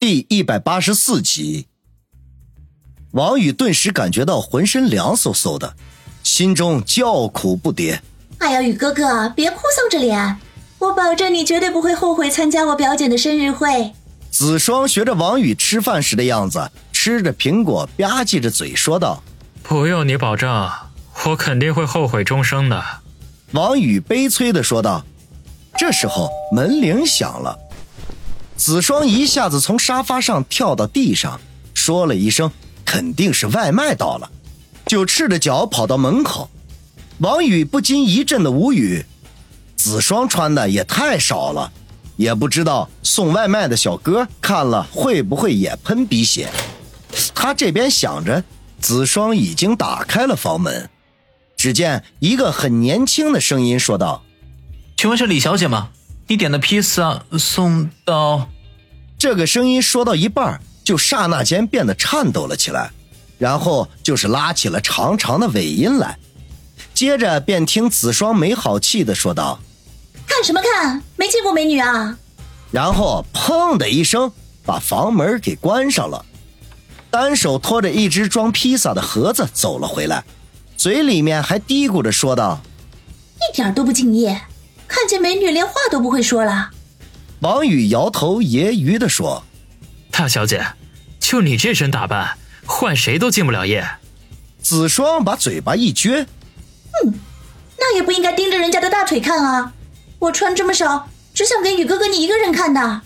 第一百八十四集，王宇顿时感觉到浑身凉飕飕的，心中叫苦不迭。哎呀，宇哥哥，别哭丧着脸，我保证你绝对不会后悔参加我表姐的生日会。子双学着王宇吃饭时的样子，吃着苹果吧唧着嘴说道：“不用你保证，我肯定会后悔终生的。”王宇悲催的说道。这时候门铃响了。子双一下子从沙发上跳到地上，说了一声：“肯定是外卖到了。”就赤着脚跑到门口。王宇不禁一阵的无语。子双穿的也太少了，也不知道送外卖的小哥看了会不会也喷鼻血。他这边想着，子双已经打开了房门。只见一个很年轻的声音说道：“请问是李小姐吗？”你点的披萨送到。这个声音说到一半，就刹那间变得颤抖了起来，然后就是拉起了长长的尾音来，接着便听子双没好气的说道：“看什么看？没见过美女啊！”然后砰的一声把房门给关上了，单手拖着一只装披萨的盒子走了回来，嘴里面还嘀咕着说道：“一点都不敬业。”看见美女连话都不会说了，王宇摇头揶揄的说：“大小姐，就你这身打扮，换谁都进不了夜。”子双把嘴巴一撅：“嗯，那也不应该盯着人家的大腿看啊！我穿这么少，只想给宇哥哥你一个人看的。”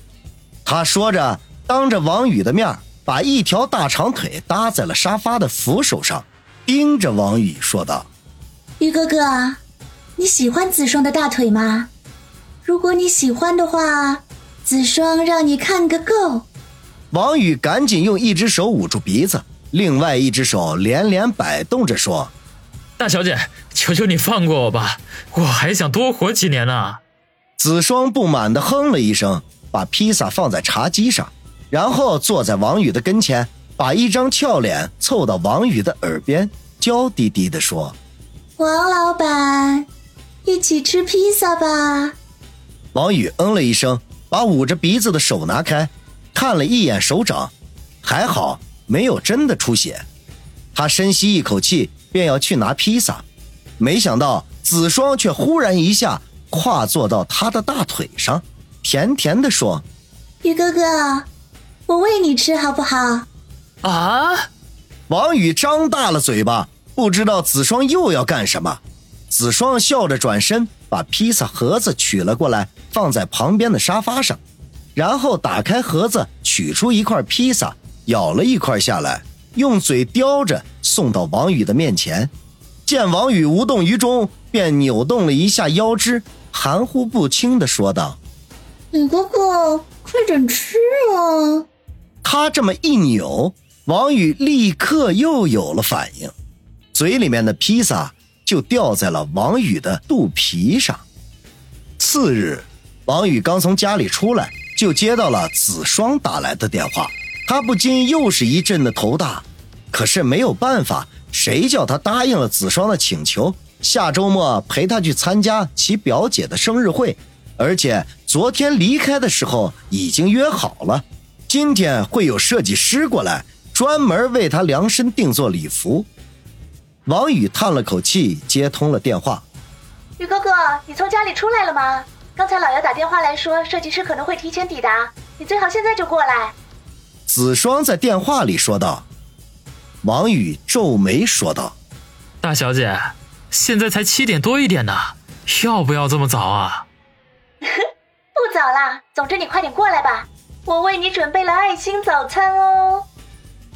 他说着，当着王宇的面，把一条大长腿搭在了沙发的扶手上，盯着王宇说道：“宇哥哥。”你喜欢子双的大腿吗？如果你喜欢的话，子双让你看个够。王宇赶紧用一只手捂住鼻子，另外一只手连连摆动着说：“大小姐，求求你放过我吧，我还想多活几年呢。”子双不满地哼了一声，把披萨放在茶几上，然后坐在王宇的跟前，把一张俏脸凑到王宇的耳边，娇滴滴地说：“王老板。”一起吃披萨吧。王宇嗯了一声，把捂着鼻子的手拿开，看了一眼手掌，还好没有真的出血。他深吸一口气，便要去拿披萨，没想到子双却忽然一下跨坐到他的大腿上，甜甜的说：“宇哥哥，我喂你吃好不好？”啊！王宇张大了嘴巴，不知道子双又要干什么。子双笑着转身，把披萨盒子取了过来，放在旁边的沙发上，然后打开盒子，取出一块披萨，咬了一块下来，用嘴叼着送到王宇的面前。见王宇无动于衷，便扭动了一下腰肢，含糊不清的说道：“李哥哥，快点吃啊！”他这么一扭，王宇立刻又有了反应，嘴里面的披萨。就掉在了王宇的肚皮上。次日，王宇刚从家里出来，就接到了子双打来的电话，他不禁又是一阵的头大。可是没有办法，谁叫他答应了子双的请求，下周末陪他去参加其表姐的生日会，而且昨天离开的时候已经约好了，今天会有设计师过来，专门为他量身定做礼服。王宇叹了口气，接通了电话。宇哥哥，你从家里出来了吗？刚才老姚打电话来说，设计师可能会提前抵达，你最好现在就过来。子双在电话里说道。王宇皱眉说道：“大小姐，现在才七点多一点呢，要不要这么早啊？” 不早啦，总之你快点过来吧，我为你准备了爱心早餐哦。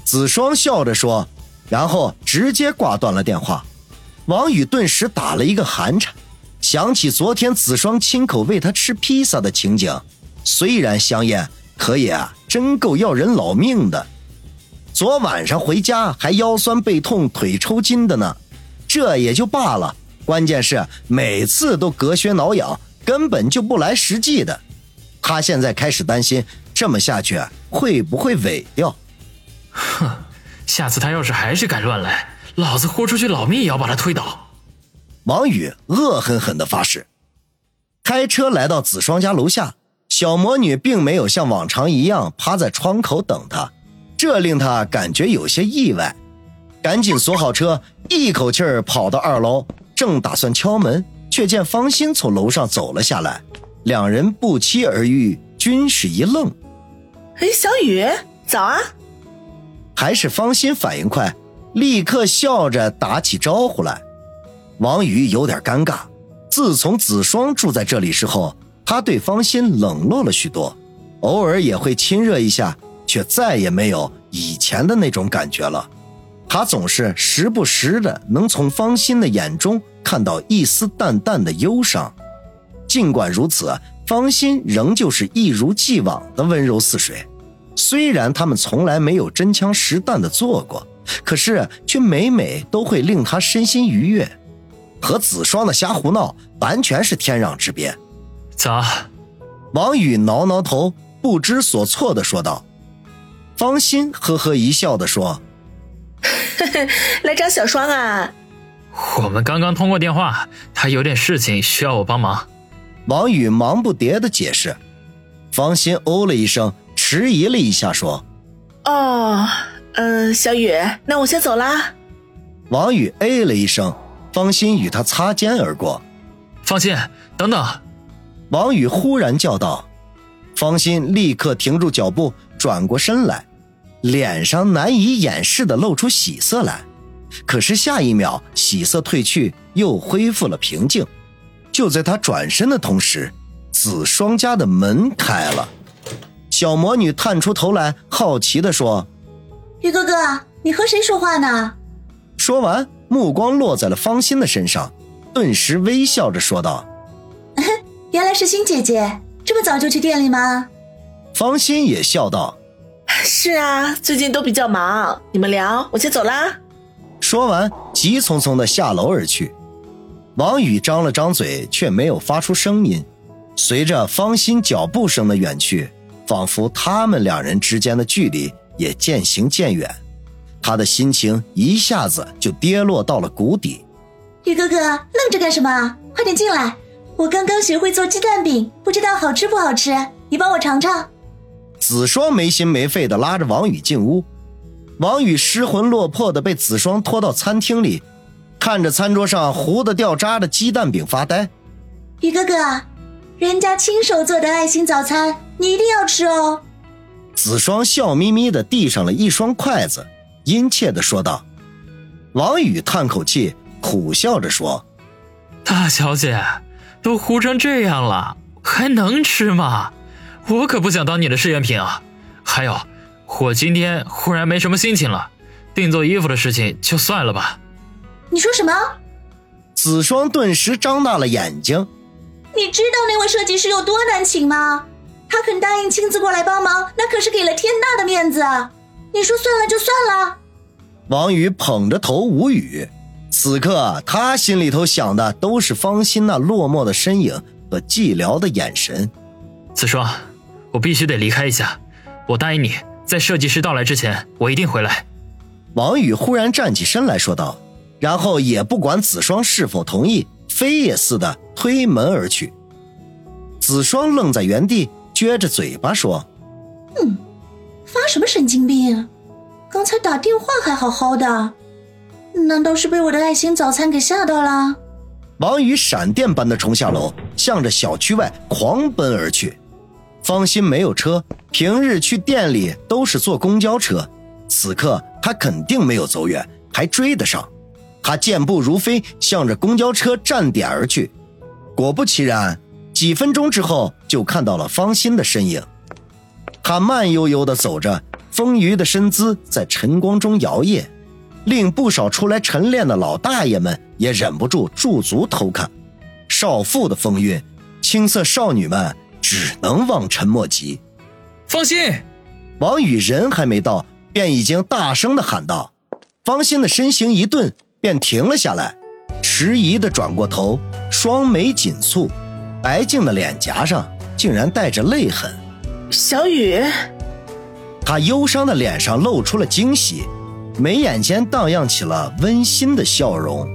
子双笑着说。然后直接挂断了电话，王宇顿时打了一个寒颤，想起昨天子双亲口喂他吃披萨的情景，虽然香艳，可也，真够要人老命的。昨晚上回家还腰酸背痛、腿抽筋的呢，这也就罢了，关键是每次都隔靴挠痒，根本就不来实际的。他现在开始担心，这么下去会不会萎掉？哼。下次他要是还是敢乱来，老子豁出去老命也要把他推倒！王宇恶狠狠地发誓。开车来到子双家楼下，小魔女并没有像往常一样趴在窗口等他，这令他感觉有些意外。赶紧锁好车，一口气儿跑到二楼，正打算敲门，却见方心从楼上走了下来，两人不期而遇，均是一愣。哎，小雨，早啊！还是方心反应快，立刻笑着打起招呼来。王宇有点尴尬，自从子双住在这里之后，他对方心冷落了许多，偶尔也会亲热一下，却再也没有以前的那种感觉了。他总是时不时的能从方心的眼中看到一丝淡淡的忧伤，尽管如此，方心仍旧是一如既往的温柔似水。虽然他们从来没有真枪实弹的做过，可是却每每都会令他身心愉悦。和子双的瞎胡闹完全是天壤之别。早，王宇挠挠头，不知所措的说道。方心呵呵一笑的说。来找小双啊！我们刚刚通过电话，他有点事情需要我帮忙。王宇忙不迭的解释。方心哦了一声，迟疑了一下，说：“哦，嗯，小雨，那我先走啦。”王宇哎了一声，方心与他擦肩而过。方心，等等！王宇忽然叫道。方心立刻停住脚步，转过身来。脸上难以掩饰的露出喜色来，可是下一秒喜色褪去，又恢复了平静。就在他转身的同时，子双家的门开了，小魔女探出头来，好奇地说：“玉哥哥，你和谁说话呢？”说完，目光落在了方心的身上，顿时微笑着说道：“ 原来是新姐姐，这么早就去店里吗？”方心也笑道。是啊，最近都比较忙，你们聊，我先走啦。说完，急匆匆的下楼而去。王宇张了张嘴，却没有发出声音。随着方心脚步声的远去，仿佛他们两人之间的距离也渐行渐远。他的心情一下子就跌落到了谷底。宇哥哥，愣着干什么？快点进来！我刚刚学会做鸡蛋饼，不知道好吃不好吃，你帮我尝尝。子双没心没肺的拉着王宇进屋，王宇失魂落魄的被子双拖到餐厅里，看着餐桌上糊的掉渣的鸡蛋饼发呆。宇哥哥，人家亲手做的爱心早餐，你一定要吃哦。子双笑眯眯的递上了一双筷子，殷切的说道。王宇叹口气，苦笑着说：“大小姐，都糊成这样了，还能吃吗？”我可不想当你的试验品啊！还有，我今天忽然没什么心情了，定做衣服的事情就算了吧。你说什么？子双顿时张大了眼睛。你知道那位设计师有多难请吗？他肯答应亲自过来帮忙，那可是给了天大的面子啊。你说算了就算了。王宇捧着头无语。此刻他心里头想的都是方心那落寞的身影和寂寥的眼神。子双。我必须得离开一下，我答应你，在设计师到来之前，我一定回来。王宇忽然站起身来说道，然后也不管子双是否同意，飞也似的推门而去。子双愣在原地，撅着嘴巴说：“嗯，发什么神经病？啊刚才打电话还好好的，难道是被我的爱心早餐给吓到了？”王宇闪电般的冲下楼，向着小区外狂奔而去。方心没有车，平日去店里都是坐公交车。此刻他肯定没有走远，还追得上。他健步如飞，向着公交车站点而去。果不其然，几分钟之后就看到了方心的身影。他慢悠悠地走着，丰腴的身姿在晨光中摇曳，令不少出来晨练的老大爷们也忍不住驻足偷看。少妇的风韵，青涩少女们。只能望尘莫及。方心，王宇人还没到，便已经大声的喊道：“方心的身形一顿，便停了下来，迟疑的转过头，双眉紧蹙，白净的脸颊上竟然带着泪痕。小雨，他忧伤的脸上露出了惊喜，眉眼间荡漾起了温馨的笑容。